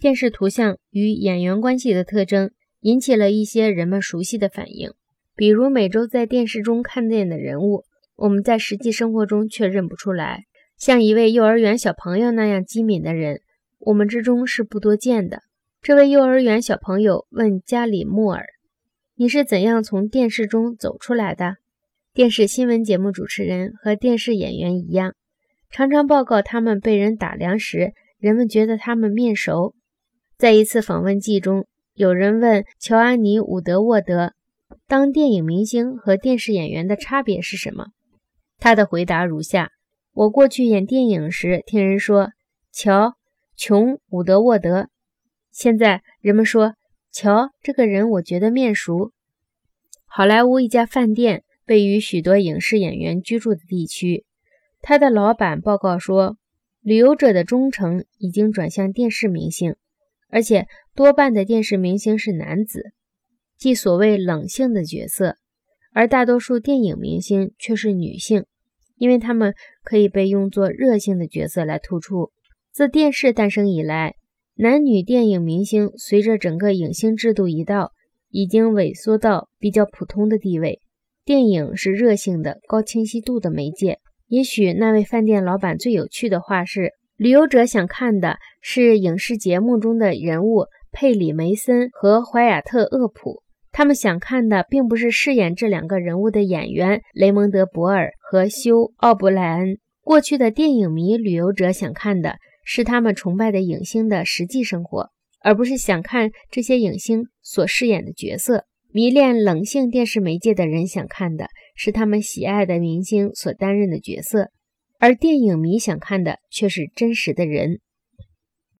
电视图像与演员关系的特征引起了一些人们熟悉的反应，比如每周在电视中看见的人物，我们在实际生活中却认不出来。像一位幼儿园小朋友那样机敏的人，我们之中是不多见的。这位幼儿园小朋友问加里穆尔：“你是怎样从电视中走出来的？”电视新闻节目主持人和电视演员一样，常常报告他们被人打量时，人们觉得他们面熟。在一次访问记中，有人问乔安妮·伍德沃德：“当电影明星和电视演员的差别是什么？”他的回答如下：“我过去演电影时，听人说乔·琼·伍德沃德。现在人们说乔这个人，我觉得面熟。”好莱坞一家饭店位于许多影视演员居住的地区，他的老板报告说，旅游者的忠诚已经转向电视明星。而且多半的电视明星是男子，即所谓冷性的角色，而大多数电影明星却是女性，因为他们可以被用作热性的角色来突出。自电视诞生以来，男女电影明星随着整个影星制度一道，已经萎缩到比较普通的地位。电影是热性的、高清晰度的媒介。也许那位饭店老板最有趣的话是。旅游者想看的是影视节目中的人物佩里·梅森和怀亚特·厄普，他们想看的并不是饰演这两个人物的演员雷蒙德·博尔和休·奥布莱恩。过去的电影迷旅游者想看的是他们崇拜的影星的实际生活，而不是想看这些影星所饰演的角色。迷恋冷性电视媒介的人想看的是他们喜爱的明星所担任的角色。而电影迷想看的却是真实的人。